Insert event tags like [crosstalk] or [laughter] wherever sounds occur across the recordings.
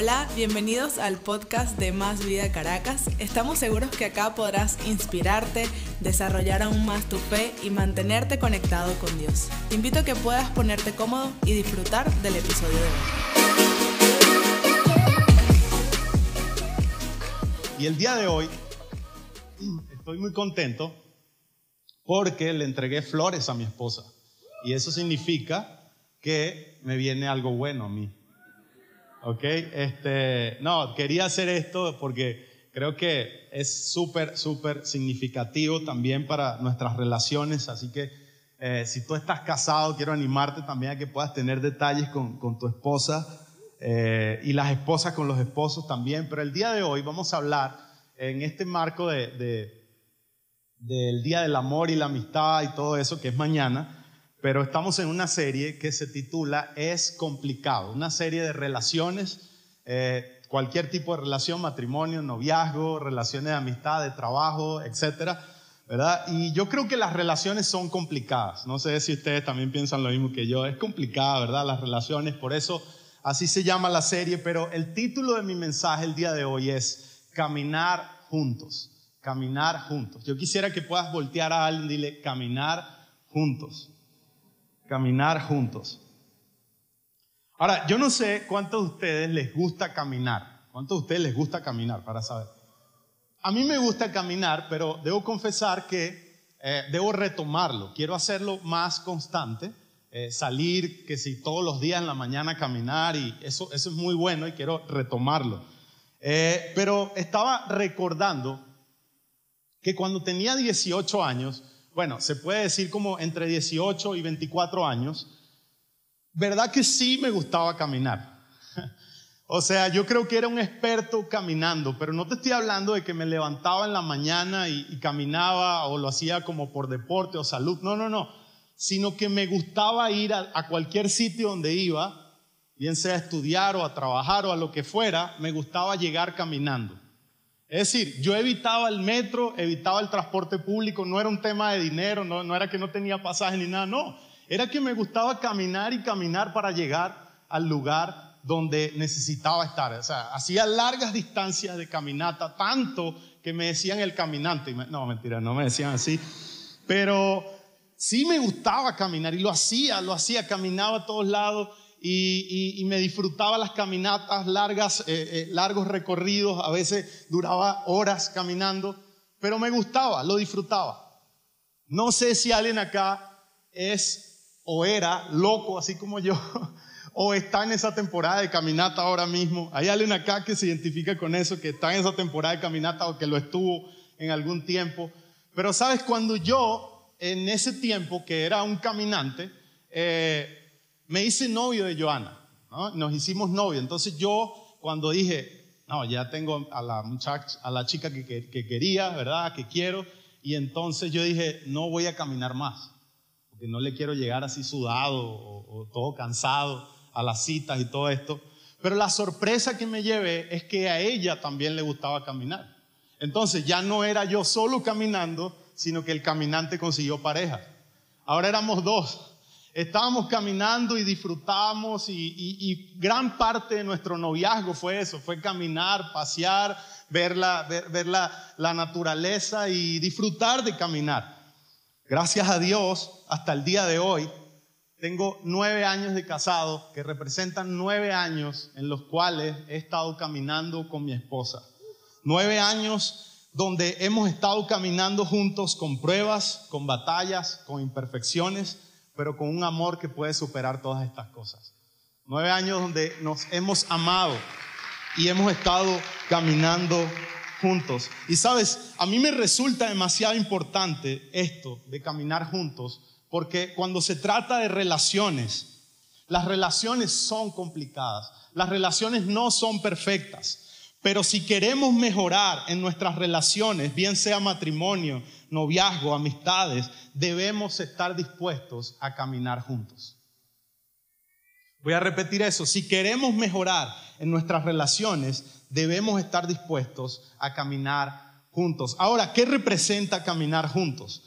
Hola, bienvenidos al podcast de Más Vida Caracas. Estamos seguros que acá podrás inspirarte, desarrollar aún más tu fe y mantenerte conectado con Dios. Te invito a que puedas ponerte cómodo y disfrutar del episodio de hoy. Y el día de hoy estoy muy contento porque le entregué flores a mi esposa. Y eso significa que me viene algo bueno a mí. ¿Ok? Este, no, quería hacer esto porque creo que es súper, súper significativo también para nuestras relaciones. Así que eh, si tú estás casado, quiero animarte también a que puedas tener detalles con, con tu esposa eh, y las esposas con los esposos también. Pero el día de hoy vamos a hablar en este marco de, de, del Día del Amor y la Amistad y todo eso que es mañana pero estamos en una serie que se titula Es complicado, una serie de relaciones, eh, cualquier tipo de relación, matrimonio, noviazgo, relaciones de amistad, de trabajo, etcétera, ¿verdad? Y yo creo que las relaciones son complicadas. No sé si ustedes también piensan lo mismo que yo. Es complicada, ¿verdad? Las relaciones, por eso así se llama la serie, pero el título de mi mensaje el día de hoy es Caminar juntos. Caminar juntos. Yo quisiera que puedas voltear a alguien y dile, caminar juntos caminar juntos. Ahora, yo no sé cuántos de ustedes les gusta caminar. ¿Cuántos de ustedes les gusta caminar para saber? A mí me gusta caminar, pero debo confesar que eh, debo retomarlo. Quiero hacerlo más constante. Eh, salir, que si todos los días en la mañana caminar y eso, eso es muy bueno y quiero retomarlo. Eh, pero estaba recordando que cuando tenía 18 años, bueno, se puede decir como entre 18 y 24 años, ¿verdad que sí me gustaba caminar? [laughs] O sea, yo creo que era un experto caminando, pero no te estoy hablando de que me levantaba en la mañana y, caminaba o lo hacía como por deporte o salud, no, no, no, sino que me gustaba ir a, a cualquier sitio donde iba, bien sea a estudiar o a trabajar o a lo que fuera, me gustaba llegar caminando. Es decir, yo evitaba el metro, evitaba el transporte público, no era un tema de dinero, no, era que no tenía pasaje ni nada, no, era que me gustaba caminar y caminar para llegar al lugar donde necesitaba estar. O sea, hacía largas distancias de caminata, tanto que me decían el caminante. No, mentira, no me decían así. Pero sí me gustaba caminar y lo hacía, lo hacía, caminaba a todos lados y, me disfrutaba las caminatas largas, eh, eh, largos recorridos, a veces duraba horas caminando, pero me gustaba, lo disfrutaba. No sé si alguien acá es o era loco, así como yo, [laughs] o está en esa temporada de caminata ahora mismo. Hay alguien acá que se identifica con eso, que está en esa temporada de caminata o que lo estuvo en algún tiempo. Pero sabes, cuando yo, en ese tiempo que era un caminante, eh, me hice novio de Joana, nos hicimos novio. Entonces yo cuando dije, no, ya tengo a la muchacha, a la chica que, quería, ¿verdad? Que quiero. Y entonces yo dije, no voy a caminar más, porque no le quiero llegar así sudado o, todo cansado a las citas y todo esto. Pero la sorpresa que me llevé es que a ella también le gustaba caminar. Entonces ya no era yo solo caminando, sino que el caminante consiguió pareja. Ahora éramos dos. Estábamos caminando y disfrutamos y, gran parte de nuestro noviazgo fue eso, fue caminar, pasear, ver, la, ver, la, naturaleza y disfrutar de caminar. Gracias a Dios, hasta el día de hoy, tengo nueve años de casado que representan nueve años en los cuales he estado caminando con mi esposa. Nueve años donde hemos estado caminando juntos con pruebas, con batallas, con imperfecciones pero con un amor que puede superar todas estas cosas. Nueve años donde nos hemos amado y hemos estado caminando juntos. Y sabes, a mí me resulta demasiado importante esto de caminar juntos, porque cuando se trata de relaciones, las relaciones son complicadas, las relaciones no son perfectas. Pero si queremos mejorar en nuestras relaciones, bien sea matrimonio, noviazgo, amistades, debemos estar dispuestos a caminar juntos. Voy a repetir eso. Si queremos mejorar en nuestras relaciones, debemos estar dispuestos a caminar juntos. Ahora, ¿qué representa caminar juntos?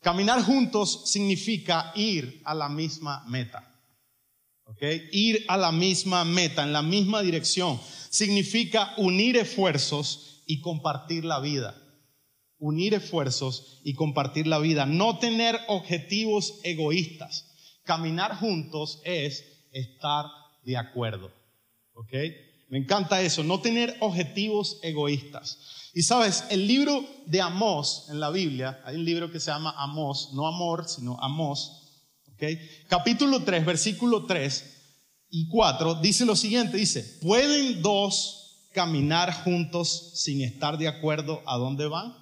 Caminar juntos significa ir a la misma meta. Ir a la misma meta, en la misma dirección significa unir esfuerzos y compartir la vida. Unir esfuerzos y compartir la vida. No tener objetivos egoístas. Caminar juntos es estar de acuerdo. ¿Ok? Me encanta eso, no tener objetivos egoístas. Y sabes, el libro de Amós en la Biblia, hay un libro que se llama Amós, no amor, sino Amós. ¿Ok? Capítulo 3, versículo 3 y 4 dice lo siguiente, dice, ¿pueden dos caminar juntos sin estar de acuerdo a dónde van?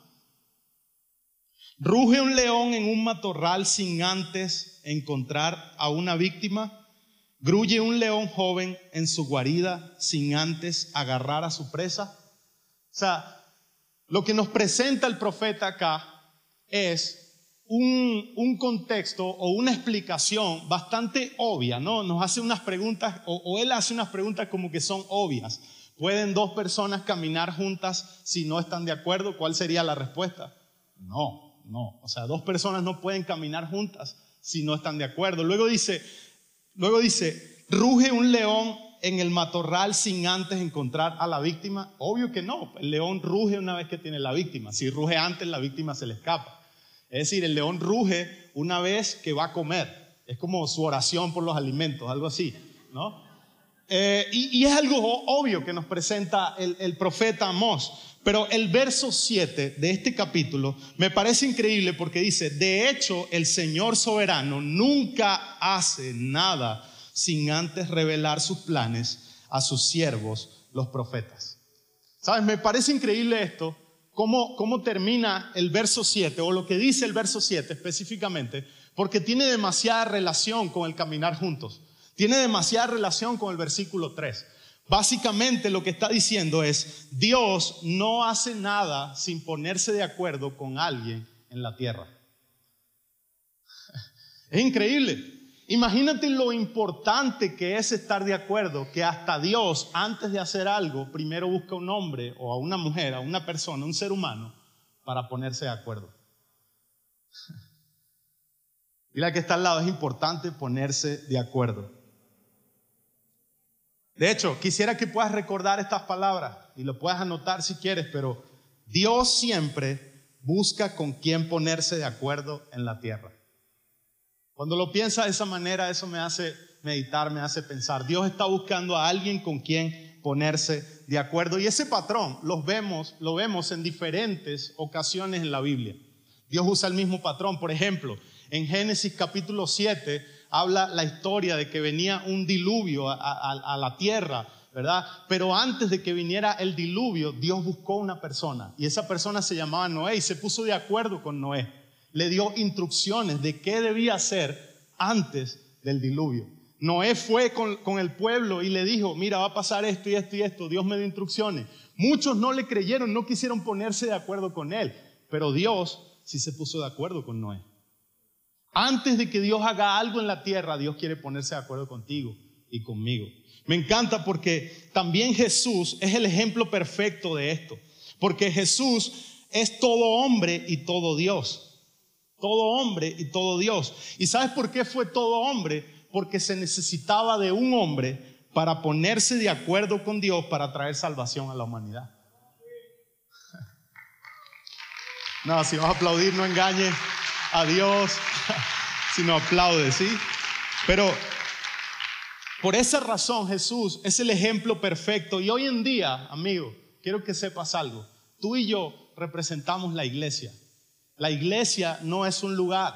¿Ruge un león en un matorral sin antes encontrar a una víctima? ¿Gruye un león joven en su guarida sin antes agarrar a su presa? O sea, lo que nos presenta el profeta acá es un, contexto o una explicación bastante obvia, ¿no? Nos hace unas preguntas, o, o él hace unas preguntas como que son obvias. ¿Pueden dos personas caminar juntas si no están de acuerdo? ¿Cuál sería la respuesta? No, no. O sea, dos personas no pueden caminar juntas si no están de acuerdo. Luego dice, luego dice, ruge un león en el matorral sin antes encontrar a la víctima. Obvio que no. El león ruge una vez que tiene la víctima. Si ruge antes, la víctima se le escapa. Es decir, el león ruge una vez que va a comer. Es como su oración por los alimentos, algo así, ¿no? Eh, y, es algo obvio que nos presenta el, profeta Amós. Pero el verso 7 de este capítulo me parece increíble porque dice, de hecho el Señor soberano nunca hace nada sin antes revelar sus planes a sus siervos, los profetas. ¿Sabes? Me parece increíble esto cómo, termina el verso 7 o lo que dice el verso 7 específicamente, porque tiene demasiada relación con el caminar juntos. Tiene demasiada relación con el versículo 3. Básicamente lo que está diciendo es, Dios no hace nada sin ponerse de acuerdo con alguien en la tierra. [laughs] Es increíble. Imagínate lo importante que es estar de acuerdo, que hasta Dios, antes de hacer algo, primero busca un hombre o a una mujer, a una persona, un ser humano, para ponerse de acuerdo. [laughs] Y la que está al lado, es importante ponerse de acuerdo. De hecho, quisiera que puedas recordar estas palabras y lo puedas anotar si quieres, pero Dios siempre busca con quién ponerse de acuerdo en la tierra. Cuando lo piensa de esa manera, eso me hace meditar, me hace pensar. Dios está buscando a alguien con quien ponerse de acuerdo. Y ese patrón los vemos, lo vemos en diferentes ocasiones en la Biblia. Dios usa el mismo patrón. Por ejemplo, en Génesis capítulo 7 habla la historia de que venía un diluvio a, a la tierra, ¿verdad? Pero antes de que viniera el diluvio, Dios buscó una persona y esa persona se llamaba Noé y se puso de acuerdo con Noé le dio instrucciones de qué debía hacer antes del diluvio. Noé fue con, el pueblo y le dijo, mira, va a pasar esto y esto y esto, Dios me dio instrucciones. Muchos no le creyeron, no quisieron ponerse de acuerdo con él, pero Dios sí se puso de acuerdo con Noé. Antes de que Dios haga algo en la tierra, Dios quiere ponerse de acuerdo contigo y conmigo. Me encanta porque también Jesús es el ejemplo perfecto de esto, porque Jesús es todo hombre y todo Dios todo hombre y todo Dios. ¿Y sabes por qué fue todo hombre? Porque se necesitaba de un hombre para ponerse de acuerdo con Dios para traer salvación a la humanidad. [laughs] No, si vas a aplaudir, no engañes a Dios, [laughs] sino aplaude, ¿sí? Pero por esa razón Jesús es el ejemplo perfecto. Y hoy en día, amigo, quiero que sepas algo. Tú y yo representamos la iglesia. La iglesia no es un lugar.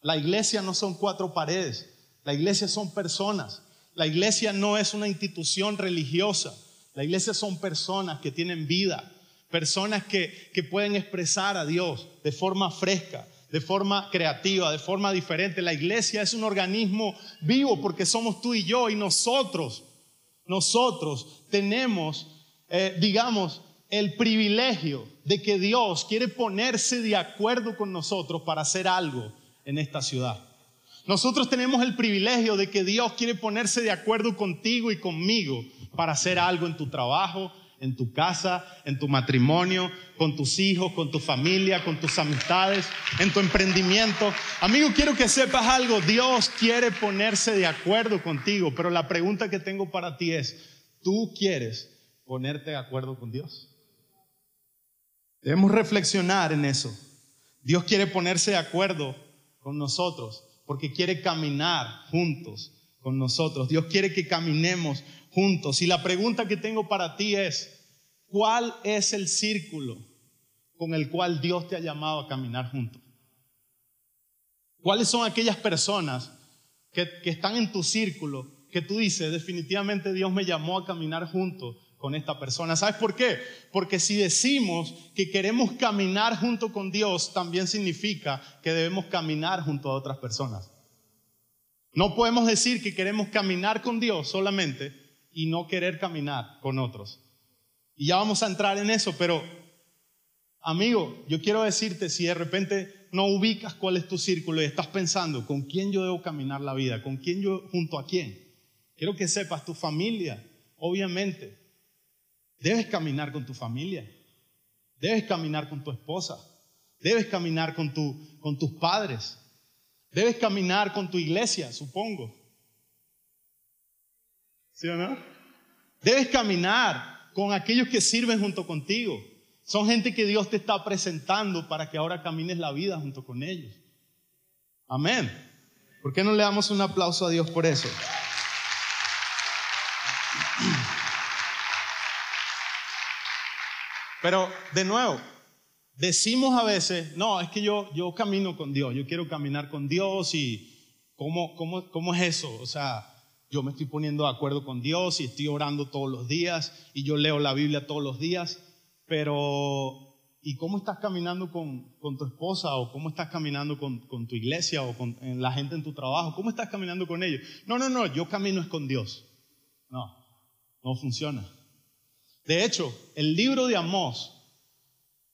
La iglesia no son cuatro paredes. La iglesia son personas. La iglesia no es una institución religiosa. La iglesia son personas que tienen vida, personas que, que pueden expresar a Dios de forma fresca, de forma creativa, de forma diferente. La iglesia es un organismo vivo porque somos tú y yo y nosotros, nosotros tenemos, eh, digamos, el privilegio de que Dios quiere ponerse de acuerdo con nosotros para hacer algo en esta ciudad. Nosotros tenemos el privilegio de que Dios quiere ponerse de acuerdo contigo y conmigo para hacer algo en tu trabajo, en tu casa, en tu matrimonio, con tus hijos, con tu familia, con tus amistades, en tu emprendimiento. Amigo, quiero que sepas algo. Dios quiere ponerse de acuerdo contigo, pero la pregunta que tengo para ti es, ¿tú quieres ponerte de acuerdo con Dios. Debemos reflexionar en eso. Dios quiere ponerse de acuerdo con nosotros porque quiere caminar juntos con nosotros. Dios quiere que caminemos juntos. Y la pregunta que tengo para ti es, ¿cuál es el círculo con el cual Dios te ha llamado a caminar juntos? ¿Cuáles son aquellas personas que, están en tu círculo que tú dices, definitivamente Dios me llamó a caminar juntos con esta persona. ¿Sabes por qué? Porque si decimos que queremos caminar junto con Dios, también significa que debemos caminar junto a otras personas. No podemos decir que queremos caminar con Dios solamente y no querer caminar con otros. Y ya vamos a entrar en eso, pero amigo, yo quiero decirte si de repente no ubicas cuál es tu círculo y estás pensando con quién yo debo caminar la vida, con quién yo junto a quién. Quiero que sepas tu familia, obviamente, Debes caminar con tu familia. Debes caminar con tu esposa. Debes caminar con, tu, con tus padres. Debes caminar con tu iglesia, supongo. ¿Sí o no? Debes caminar con aquellos que sirven junto contigo. Son gente que Dios te está presentando para que ahora camines la vida junto con ellos. Amén. ¿Por qué no le damos un aplauso a Dios por eso? Pero de nuevo, decimos a veces, no, es que yo, yo camino con Dios, yo quiero caminar con Dios y ¿cómo, cómo, cómo es eso? O sea, yo me estoy poniendo de acuerdo con Dios y estoy orando todos los días y yo leo la Biblia todos los días, pero ¿y cómo estás caminando con, con tu esposa o cómo estás caminando con, con tu iglesia o con la gente en tu trabajo? ¿Cómo estás caminando con ellos? No, no, no, yo camino es con Dios. No, no funciona. De hecho, el libro de Amós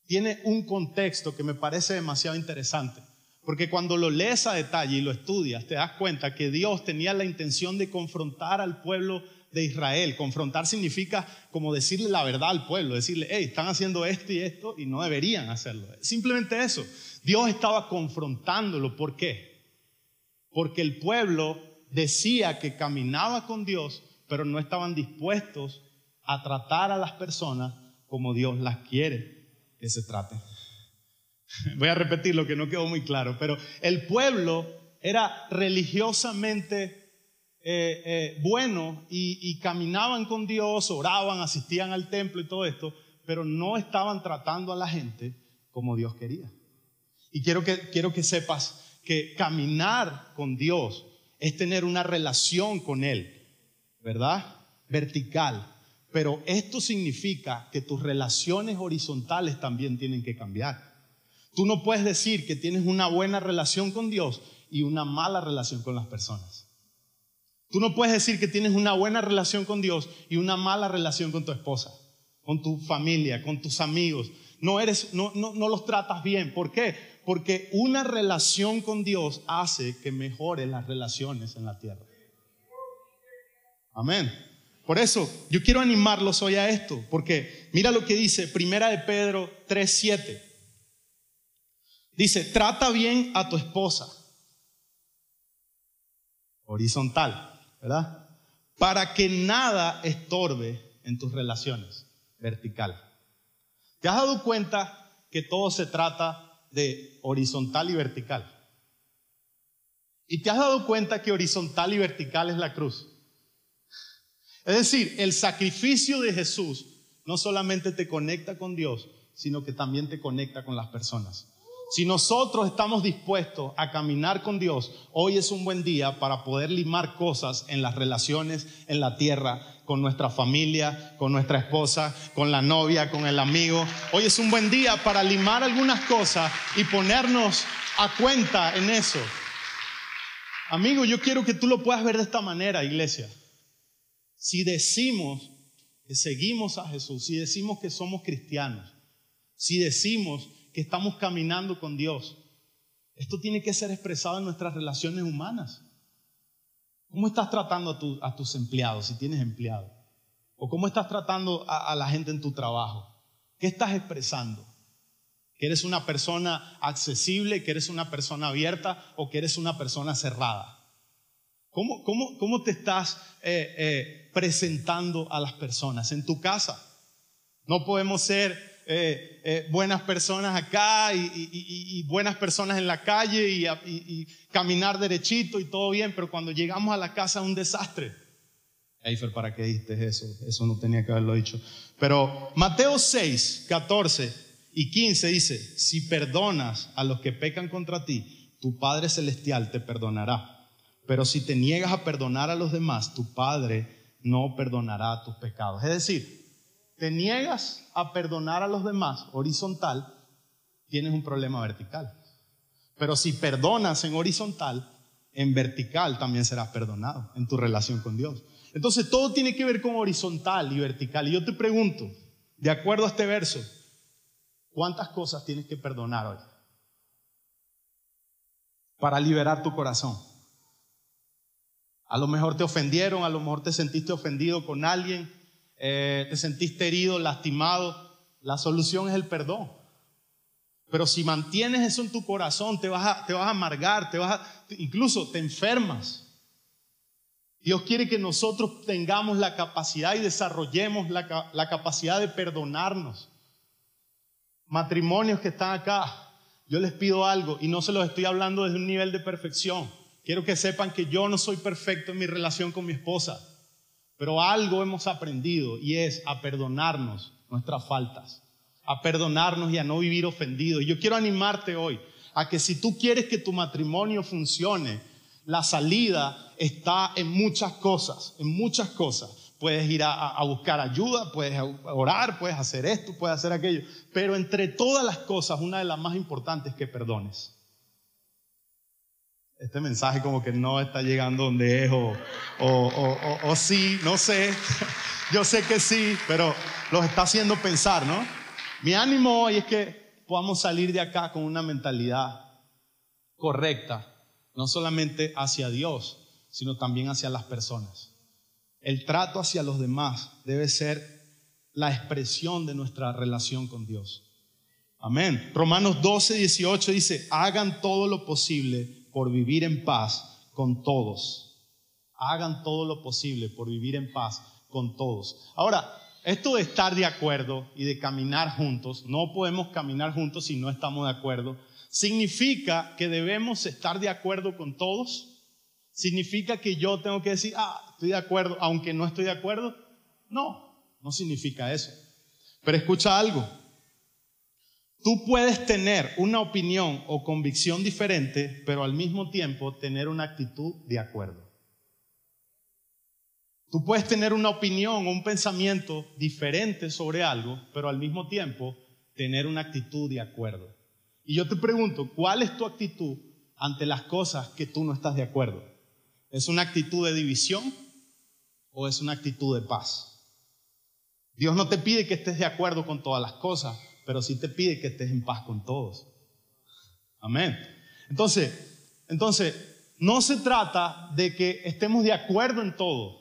tiene un contexto que me parece demasiado interesante, porque cuando lo lees a detalle y lo estudias, te das cuenta que Dios tenía la intención de confrontar al pueblo de Israel. Confrontar significa como decirle la verdad al pueblo, decirle, hey, están haciendo esto y esto y no deberían hacerlo. Simplemente eso. Dios estaba confrontándolo. ¿Por qué? Porque el pueblo decía que caminaba con Dios, pero no estaban dispuestos a tratar a las personas como Dios las quiere que se traten. [laughs] Voy a repetir lo que no quedó muy claro, pero el pueblo era religiosamente eh, eh, bueno y, y caminaban con Dios, oraban, asistían al templo y todo esto, pero no estaban tratando a la gente como Dios quería. Y quiero que, quiero que sepas que caminar con Dios es tener una relación con Él, ¿verdad? Vertical, pero esto significa que tus relaciones horizontales también tienen que cambiar. Tú no puedes decir que tienes una buena relación con Dios y una mala relación con las personas. Tú no puedes decir que tienes una buena relación con Dios y una mala relación con tu esposa, con tu familia, con tus amigos. No, eres, no, no, no los tratas bien. ¿Por qué? Porque una relación con Dios hace que mejore las relaciones en la tierra. Amén. Por eso yo quiero animarlos hoy a esto, porque mira lo que dice Primera de Pedro 3:7. Dice, "Trata bien a tu esposa." Horizontal, ¿verdad? Para que nada estorbe en tus relaciones, vertical. ¿Te has dado cuenta que todo se trata de horizontal y vertical? ¿Y te has dado cuenta que horizontal y vertical es la cruz? Es decir, el sacrificio de Jesús no solamente te conecta con Dios, sino que también te conecta con las personas. Si nosotros estamos dispuestos a caminar con Dios, hoy es un buen día para poder limar cosas en las relaciones en la tierra, con nuestra familia, con nuestra esposa, con la novia, con el amigo. Hoy es un buen día para limar algunas cosas y ponernos a cuenta en eso. Amigo, yo quiero que tú lo puedas ver de esta manera, iglesia. Si decimos que seguimos a Jesús, si decimos que somos cristianos, si decimos que estamos caminando con Dios, esto tiene que ser expresado en nuestras relaciones humanas. ¿Cómo estás tratando a, tus empleados si tienes empleados? ¿O cómo estás tratando a, a la gente en tu trabajo? ¿Qué estás expresando? ¿Que eres una persona accesible, que eres una persona abierta o que eres una persona cerrada? ¿Cómo, cómo, cómo te estás eh, eh, presentando a las personas en tu casa? No podemos ser eh, buenas personas acá y, buenas personas en la calle y, caminar derechito y todo bien, pero cuando llegamos a la casa es un desastre. Eifer, ¿para qué diste eso? Eso no tenía que haberlo dicho. Pero Mateo 6, 14 y 15 dice, si perdonas a los que pecan contra ti, tu Padre Celestial te perdonará. Pero si te niegas a perdonar a los demás, tu Padre no perdonará tus pecados. Es decir, te niegas a perdonar a los demás horizontal, tienes un problema vertical. Pero si perdonas en horizontal, en vertical también serás perdonado en tu relación con Dios. Entonces todo tiene que ver con horizontal y vertical. Y yo te pregunto, de acuerdo a este verso, ¿cuántas cosas tienes que perdonar hoy? Para liberar tu corazón. A lo mejor te ofendieron, a lo mejor te sentiste ofendido con alguien, eh, te sentiste herido, lastimado. La solución es el perdón. Pero si mantienes eso en tu corazón, te vas a, amargar, te vas a, incluso te enfermas. Dios quiere que nosotros tengamos la capacidad y desarrollemos la, la capacidad de perdonarnos. Matrimonios que están acá, yo les pido algo y no se los estoy hablando desde un nivel de perfección. Quiero que sepan que yo no soy perfecto en mi relación con mi esposa, pero algo hemos aprendido y es a perdonarnos nuestras faltas, a perdonarnos y a no vivir ofendidos. Y yo quiero animarte hoy a que si tú quieres que tu matrimonio funcione, la salida está en muchas cosas, en muchas cosas. Puedes ir a, a, buscar ayuda, puedes orar, puedes hacer esto, puedes hacer aquello. Pero entre todas las cosas, una de las más importantes es que perdones este mensaje como que no está llegando donde es o, o, sí, no sé. [laughs] Yo sé que sí, pero los está haciendo pensar, ¿no? Mi ánimo hoy es que podamos salir de acá con una mentalidad correcta, no solamente hacia Dios, sino también hacia las personas. El trato hacia los demás debe ser la expresión de nuestra relación con Dios. Amén. Romanos 12, 18 dice, hagan todo lo posible por vivir en paz con todos. Hagan todo lo posible por vivir en paz con todos. Ahora, esto de estar de acuerdo y de caminar juntos, no podemos caminar juntos si no estamos de acuerdo, significa que debemos estar de acuerdo con todos. Significa que yo tengo que decir, ah, estoy de acuerdo, aunque no estoy de acuerdo. No, no significa eso. Pero escucha algo, Tú puedes tener una opinión o convicción diferente, pero al mismo tiempo tener una actitud de acuerdo. Tú puedes tener una opinión o un pensamiento diferente sobre algo, pero al mismo tiempo tener una actitud de acuerdo. Y yo te pregunto, ¿cuál es tu actitud ante las cosas que tú no estás de acuerdo? ¿Es una actitud de división o es una actitud de paz? Dios no te pide que estés de acuerdo con todas las cosas, pero sí te pide que estés en paz con todos. Amén. Entonces, entonces, no se trata de que estemos de acuerdo en todo,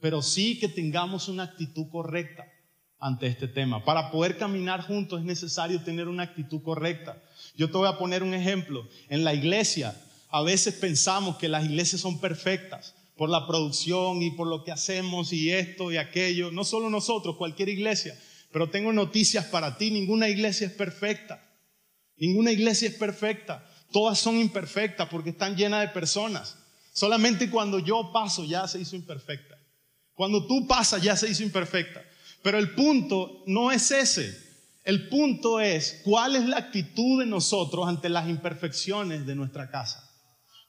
pero sí que tengamos una actitud correcta ante este tema. Para poder caminar juntos es necesario tener una actitud correcta. Yo te voy a poner un ejemplo. En la iglesia, a veces pensamos que las iglesias son perfectas por la producción y por lo que hacemos y esto y aquello. No solo nosotros, cualquier iglesia. Pero tengo noticias para ti, ninguna iglesia es perfecta. Ninguna iglesia es perfecta. Todas son imperfectas porque están llenas de personas. Solamente cuando yo paso ya se hizo imperfecta. Cuando tú pasas ya se hizo imperfecta. Pero el punto no es ese. El punto es cuál es la actitud de nosotros ante las imperfecciones de nuestra casa.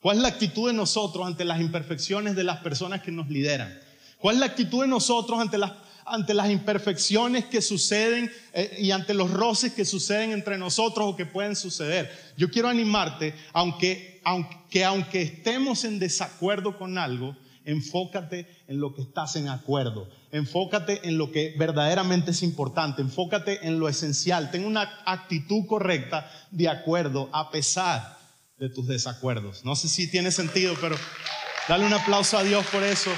¿Cuál es la actitud de nosotros ante las imperfecciones de las personas que nos lideran? ¿Cuál es la actitud de nosotros ante las ante las imperfecciones que suceden eh, y ante los roces que suceden entre nosotros o que pueden suceder. Yo quiero animarte, aunque, aunque, aunque estemos en desacuerdo con algo, enfócate en lo que estás en acuerdo. Enfócate en lo que verdaderamente es importante. Enfócate en lo esencial. Ten una actitud correcta de acuerdo a pesar de tus desacuerdos. No sé si tiene sentido, pero dale un aplauso a Dios por eso.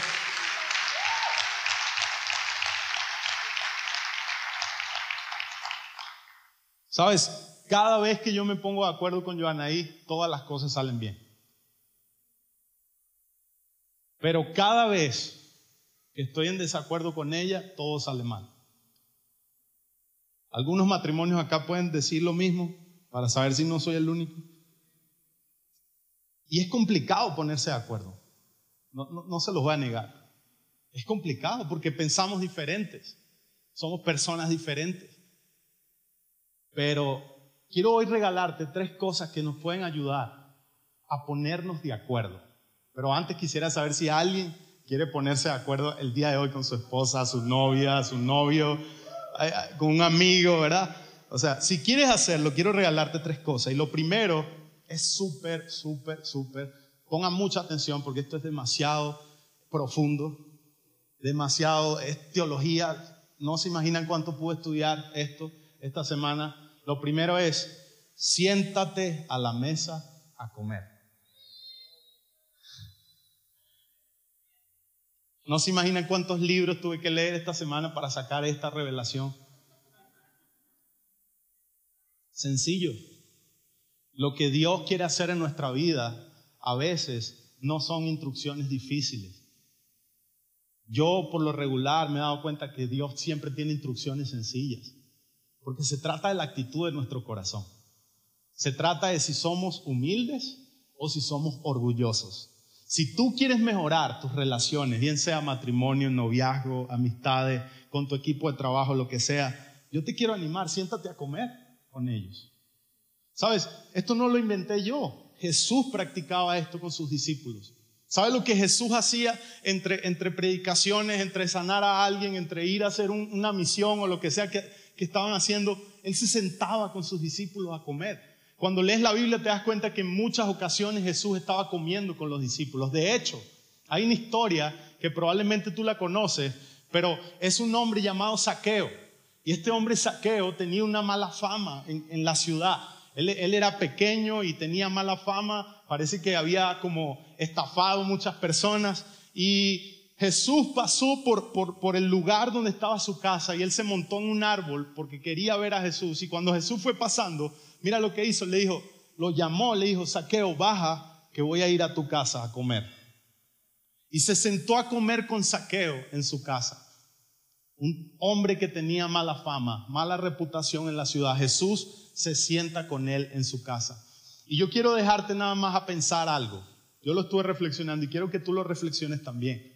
Sabes, cada vez que yo me pongo de acuerdo con Joanaí, todas las cosas salen bien. Pero cada vez que estoy en desacuerdo con ella, todo sale mal. Algunos matrimonios acá pueden decir lo mismo para saber si no soy el único. Y es complicado ponerse de acuerdo. No, se los voy a negar. Es complicado porque pensamos diferentes. Somos personas diferentes. Pero quiero hoy regalarte tres cosas que nos pueden ayudar a ponernos de acuerdo. Pero antes quisiera saber si alguien quiere ponerse de acuerdo el día de hoy con su esposa, su novia, su novio, con un amigo, ¿verdad? O sea, si quieres hacerlo, quiero regalarte tres cosas. Y lo primero es súper, súper, súper. Pongan mucha atención porque esto es demasiado profundo, demasiado, es teología. No se imaginan cuánto pude estudiar esto esta semana. Lo primero es, siéntate a la mesa a comer. No se imaginan cuántos libros tuve que leer esta semana para sacar esta revelación. Sencillo. Lo que Dios quiere hacer en nuestra vida a veces no son instrucciones difíciles. Yo por lo regular me he dado cuenta que Dios siempre tiene instrucciones sencillas, porque se trata de la actitud de nuestro corazón. Se trata de si somos humildes o si somos orgullosos. Si tú quieres mejorar tus relaciones, bien sea matrimonio, noviazgo, amistades, con tu equipo de trabajo, lo que sea, yo te quiero animar, siéntate a comer con ellos. Sabes, esto no lo inventé yo. Jesús practicaba esto con sus discípulos. ¿Sabes lo que Jesús hacía entre, entre predicaciones, entre sanar a alguien, entre ir a hacer una misión o lo que sea que, que estaban haciendo? Él se sentaba con sus discípulos a comer. Cuando lees la Biblia te das cuenta que en muchas ocasiones Jesús estaba comiendo con los discípulos. De hecho, hay una historia que probablemente tú la conoces, pero es un hombre llamado Saqueo. Y este hombre Saqueo tenía una mala fama en, la ciudad. Él, era pequeño y tenía mala fama. Parece que había como estafado muchas personas. Y Jesús pasó por, el lugar donde estaba su casa y él se montó en un árbol porque quería ver a Jesús. Y cuando Jesús fue pasando, Mira lo que hizo, le dijo, lo llamó, le dijo, Saqueo, baja, que voy a ir a tu casa a comer. Y se sentó a comer con Saqueo en su casa. Un hombre que tenía mala fama, mala reputación en la ciudad. Jesús se sienta con él en su casa. Y yo quiero dejarte nada más a pensar algo. Yo lo estuve reflexionando y quiero que tú lo reflexiones también.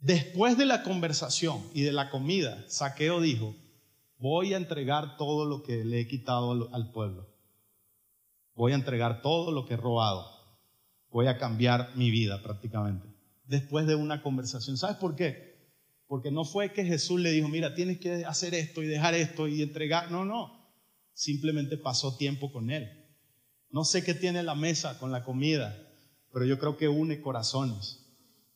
Después de la conversación y de la comida, Saqueo dijo, voy a entregar todo lo que le he quitado al pueblo. Voy a entregar todo lo que he robado. Voy a cambiar mi vida prácticamente. Después de una conversación. ¿Sabes por qué? Porque no fue que Jesús le dijo, mira, tienes que hacer esto y dejar esto y entregar. No, no. Simplemente pasó tiempo con él. No sé qué tiene la mesa con la comida, pero yo creo que une corazones.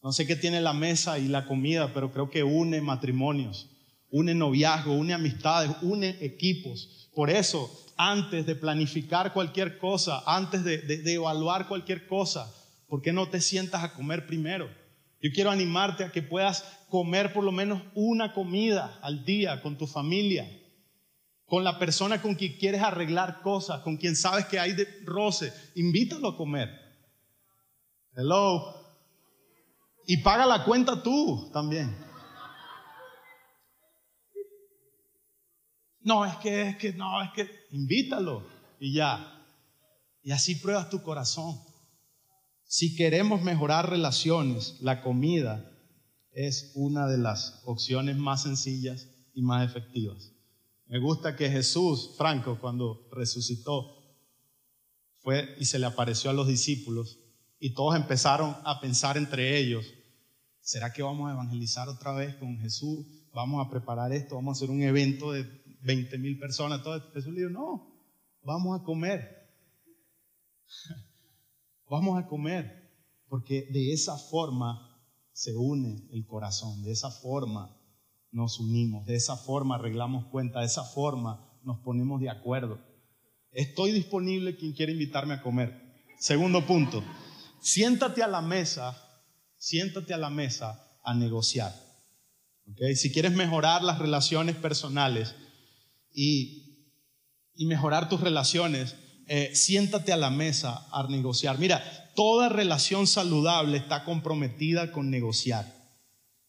No sé qué tiene la mesa y la comida, pero creo que une matrimonios une noviazgo, une amistades, une equipos. Por eso, antes de planificar cualquier cosa, antes de, evaluar cualquier cosa, ¿por qué no te sientas a comer primero? Yo quiero animarte a que puedas comer por lo menos una comida al día con tu familia, con la persona con quien quieres arreglar cosas, con quien sabes que hay de roce. Invítalo a comer. Hello. Y paga la cuenta tú también. No, es que, es que, no, es que, invítalo y ya. Y así pruebas tu corazón. Si queremos mejorar relaciones, la comida es una de las opciones más sencillas y más efectivas. Me gusta que Jesús, Franco, cuando resucitó, fue y se le apareció a los discípulos y todos empezaron a pensar entre ellos, ¿será que vamos a evangelizar otra vez con Jesús? Vamos a preparar esto, vamos a hacer un evento de 20 mil personas, todo Jesús le dijo, no, vamos a comer. [laughs] vamos a comer, porque de esa forma se une el corazón, de esa forma nos unimos, de esa forma arreglamos cuenta, de esa forma nos ponemos de acuerdo. Estoy disponible quien quiera invitarme a comer. Segundo punto, siéntate a la mesa, siéntate a la mesa a negociar. ¿Okay? Si quieres mejorar las relaciones personales, y, mejorar tus relaciones, eh, siéntate a la mesa a negociar. Mira, toda relación saludable está comprometida con negociar.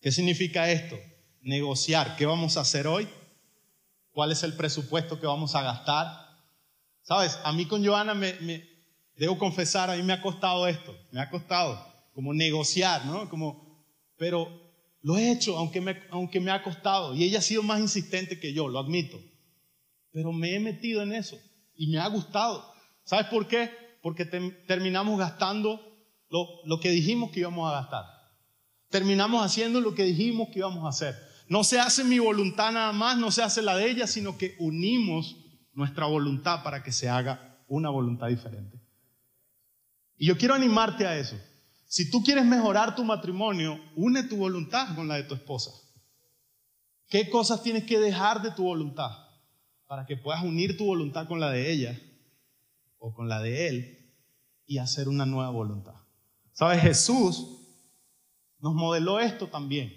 ¿Qué significa esto? Negociar. ¿Qué vamos a hacer hoy? ¿Cuál es el presupuesto que vamos a gastar? Sabes, a mí con Joana me debo confesar, a mí me ha costado esto, me ha costado como negociar, ¿no? Como, pero lo he hecho aunque me, aunque me ha costado y ella ha sido más insistente que yo, lo admito. Pero me he metido en eso y me ha gustado. ¿Sabes por qué? Porque terminamos gastando lo, lo que dijimos que íbamos a gastar. Terminamos haciendo lo que dijimos que íbamos a hacer. No se hace mi voluntad nada más, no se hace la de ella, sino que unimos nuestra voluntad para que se haga una voluntad diferente. Y yo quiero animarte a eso. Si tú quieres mejorar tu matrimonio, une tu voluntad con la de tu esposa. ¿Qué cosas tienes que dejar de tu voluntad para que puedas unir tu voluntad con la de ella o con la de él y hacer una nueva voluntad? ¿Sabes? Jesús nos modeló esto también,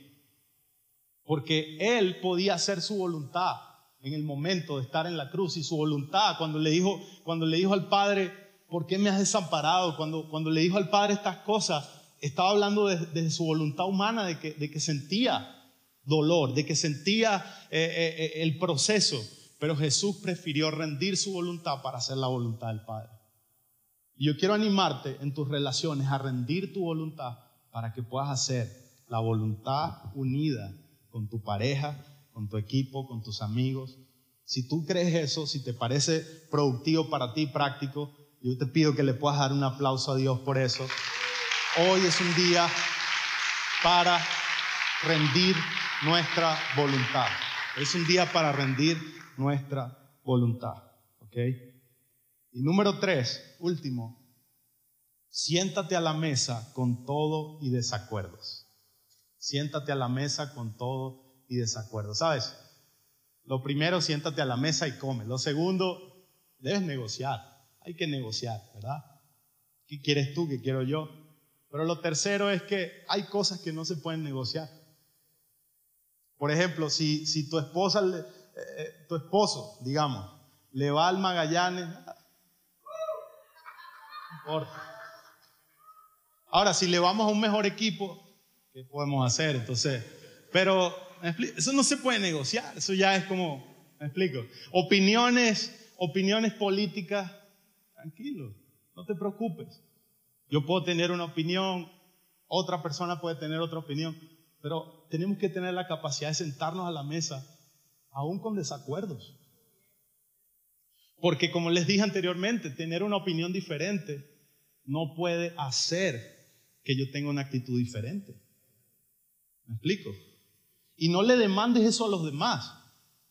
porque él podía hacer su voluntad en el momento de estar en la cruz y su voluntad cuando le dijo, cuando le dijo al Padre, ¿por qué me has desamparado? Cuando, cuando le dijo al Padre estas cosas, estaba hablando de, su voluntad humana, de que, de que, sentía dolor, de que sentía eh, eh, eh, el proceso, pero Jesús prefirió rendir su voluntad para hacer la voluntad del Padre. Y yo quiero animarte en tus relaciones a rendir tu voluntad para que puedas hacer la voluntad unida con tu pareja, con tu equipo, con tus amigos. Si tú crees eso, si te parece productivo para ti, práctico, yo te pido que le puedas dar un aplauso a Dios por eso. Hoy es un día para rendir nuestra voluntad. Es un día para rendir nuestra voluntad. ¿Ok? Y número tres, último, siéntate a la mesa con todo y desacuerdos. Siéntate a la mesa con todo y desacuerdo. ¿Sabes? Lo primero, siéntate a la mesa y come. Lo segundo, debes negociar hay que negociar, ¿verdad? ¿Qué quieres tú? ¿Qué quiero yo? Pero lo tercero es que hay cosas que no se pueden negociar. Por ejemplo, si, si tu esposa, eh, eh, tu esposo, digamos, le va al Magallanes, importa. Ahora, si le vamos a un mejor equipo, ¿qué podemos hacer? Entonces, pero eso no se puede negociar, eso ya es como, me explico, opiniones, opiniones políticas tranquilo, no te preocupes. Yo puedo tener una opinión, otra persona puede tener otra opinión, pero tenemos que tener la capacidad de sentarnos a la mesa, aún con desacuerdos. Porque como les dije anteriormente, tener una opinión diferente no puede hacer que yo tenga una actitud diferente. ¿Me explico? Y no le demandes eso a los demás,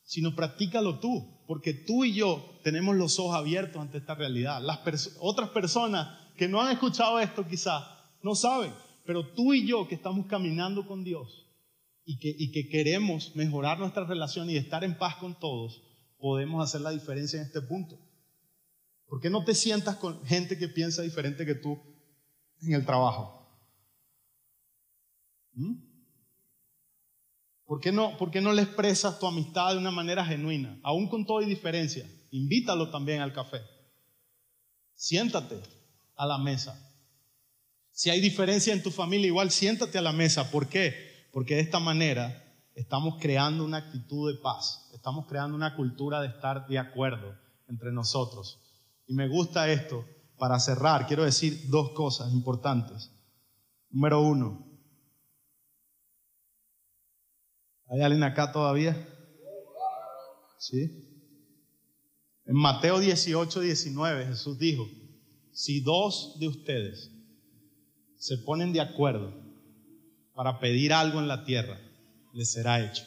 sino practícalo tú porque tú y yo tenemos los ojos abiertos ante esta realidad. Las otras personas que no han escuchado esto quizás no saben, pero tú y yo que estamos caminando con Dios y que, queremos mejorar nuestra relación y estar en paz con todos, podemos hacer la diferencia en este punto. ¿Por qué no te sientas con gente que piensa diferente que tú en el trabajo? ¿Mm? ¿Por qué, no, ¿Por qué no le expresas tu amistad de una manera genuina? Aún con toda diferencia. Invítalo también al café. Siéntate a la mesa. Si hay diferencia en tu familia, igual siéntate a la mesa. ¿Por qué? Porque de esta manera estamos creando una actitud de paz. Estamos creando una cultura de estar de acuerdo entre nosotros. Y me gusta esto. Para cerrar, quiero decir dos cosas importantes. Número uno, ¿Hay alguien acá todavía? ¿Sí? En Mateo 18, 19 Jesús dijo, si dos de ustedes se ponen de acuerdo para pedir algo en la tierra, les será hecho.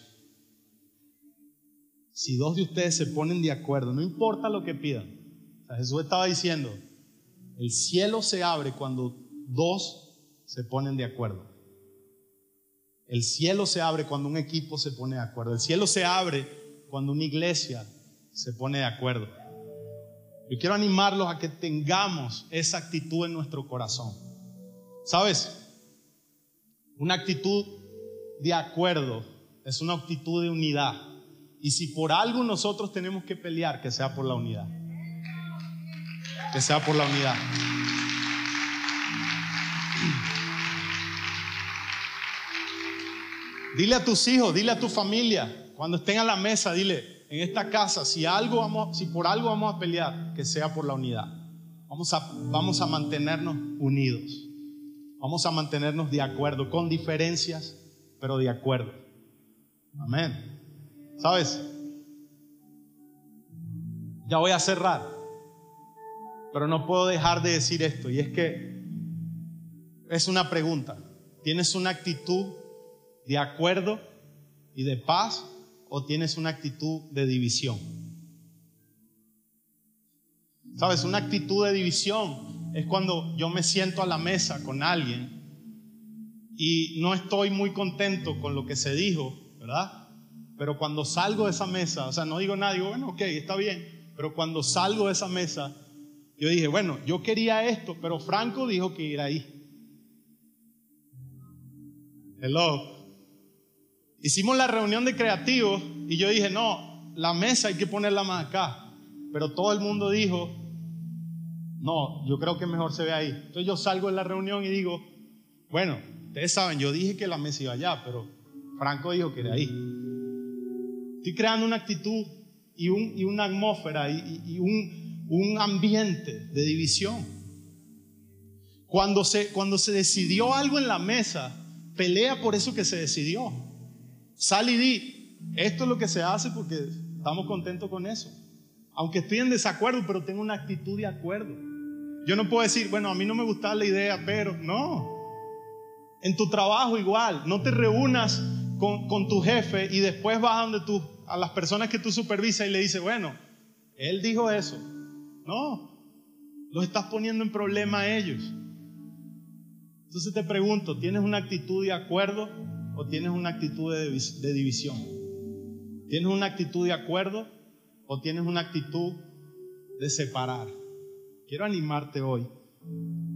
Si dos de ustedes se ponen de acuerdo, no importa lo que pidan. Jesús estaba diciendo, el cielo se abre cuando dos se ponen de acuerdo. El cielo se abre cuando un equipo se pone de acuerdo. El cielo se abre cuando una iglesia se pone de acuerdo. Yo quiero animarlos a que tengamos esa actitud en nuestro corazón. ¿Sabes? Una actitud de acuerdo es una actitud de unidad. Y si por algo nosotros tenemos que pelear, que sea por la unidad. Que sea por la unidad. Dile a tus hijos, dile a tu familia, cuando estén a la mesa, dile, en esta casa, si, algo vamos, si por algo vamos a pelear, que sea por la unidad. Vamos a, vamos a mantenernos unidos. Vamos a mantenernos de acuerdo, con diferencias, pero de acuerdo. Amén. ¿Sabes? Ya voy a cerrar, pero no puedo dejar de decir esto, y es que es una pregunta. ¿Tienes una actitud de acuerdo y de paz o tienes una actitud de división? Sabes, una actitud de división es cuando yo me siento a la mesa con alguien y no estoy muy contento con lo que se dijo, ¿verdad? Pero cuando salgo de esa mesa, o sea, no digo nada, digo, bueno, ok, está bien, pero cuando salgo de esa mesa, yo dije, bueno, yo quería esto, pero Franco dijo que ir ahí. Hello. Hicimos la reunión de creativos y yo dije, no, la mesa hay que ponerla más acá. Pero todo el mundo dijo, no, yo creo que mejor se ve ahí. Entonces yo salgo de la reunión y digo, bueno, ustedes saben, yo dije que la mesa iba allá, pero Franco dijo que era ahí. Estoy creando una actitud y, una atmósfera y, un, un, ambiente de división. Cuando se, cuando se decidió algo en la mesa, pelea por eso que se decidió. Sal y di, esto es lo que se hace porque estamos contentos con eso. Aunque estoy en desacuerdo, pero tengo una actitud de acuerdo. Yo no puedo decir, bueno, a mí no me gusta la idea, pero no. En tu trabajo igual, no te reúnas con, tu jefe y después vas donde tú, a las personas que tú supervisas y le dices, bueno, él dijo eso. No, los estás poniendo en problema a ellos. Entonces te pregunto, ¿tienes una actitud de acuerdo o tienes una actitud de, división? ¿Tienes una actitud de acuerdo o tienes una actitud de separar? Quiero animarte hoy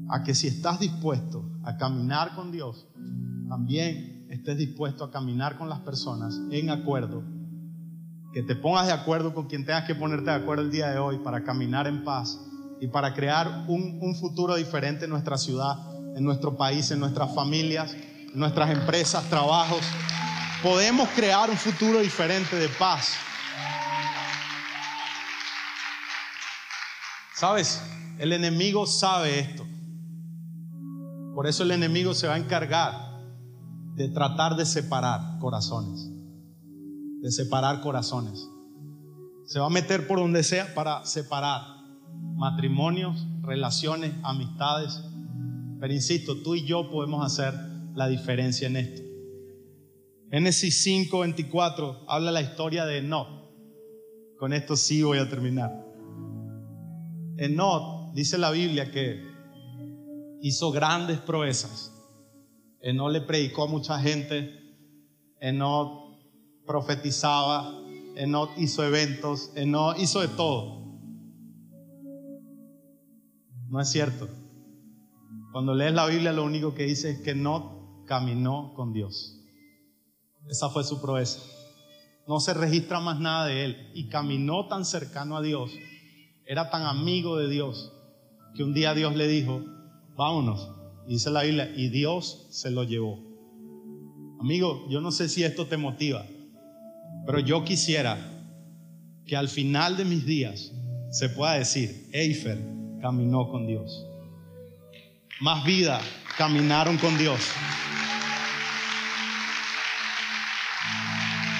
a que si estás dispuesto a caminar con Dios, también estés dispuesto a caminar con las personas en acuerdo, que te pongas de acuerdo con quien tengas que ponerte de acuerdo el día de hoy para caminar en paz y para crear un, futuro diferente en nuestra ciudad, en nuestro país, en nuestras familias, nuestras empresas, trabajos. Podemos crear un futuro diferente de paz. ¿Sabes? El enemigo sabe esto. Por eso el enemigo se va a encargar de tratar de separar corazones. De separar corazones. Se va a meter por donde sea para separar matrimonios, relaciones, amistades. Pero insisto, tú y yo podemos hacer la diferencia en esto. Génesis 5, 24 habla la historia de Enoch. Con esto sí voy a terminar. Enoch dice la Biblia que hizo grandes proezas. no le predicó a mucha gente, no profetizaba, no hizo eventos, no hizo de todo. No es cierto. Cuando lees la Biblia lo único que dice es que no caminó con Dios. Esa fue su proeza. No se registra más nada de él. Y caminó tan cercano a Dios, era tan amigo de Dios, que un día Dios le dijo, vámonos. Y dice la Biblia, y Dios se lo llevó. Amigo, yo no sé si esto te motiva, pero yo quisiera que al final de mis días se pueda decir, Eifer caminó con Dios. Más vida caminaron con Dios.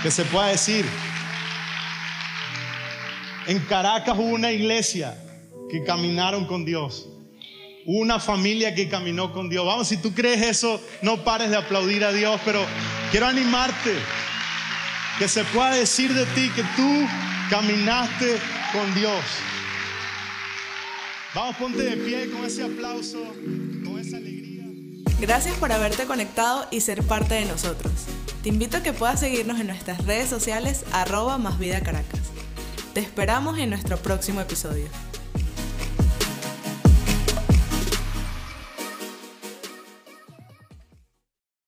Que se pueda decir, en Caracas hubo una iglesia que caminaron con Dios. Una familia que caminó con Dios. Vamos, si tú crees eso, no pares de aplaudir a Dios, pero quiero animarte que se pueda decir de ti que tú caminaste con Dios. Vamos, ponte de pie con ese aplauso, con esa alegría. Gracias por haberte conectado y ser parte de nosotros. Te invito a que puedas seguirnos en nuestras redes sociales arroba más vida Caracas. Te esperamos en nuestro próximo episodio.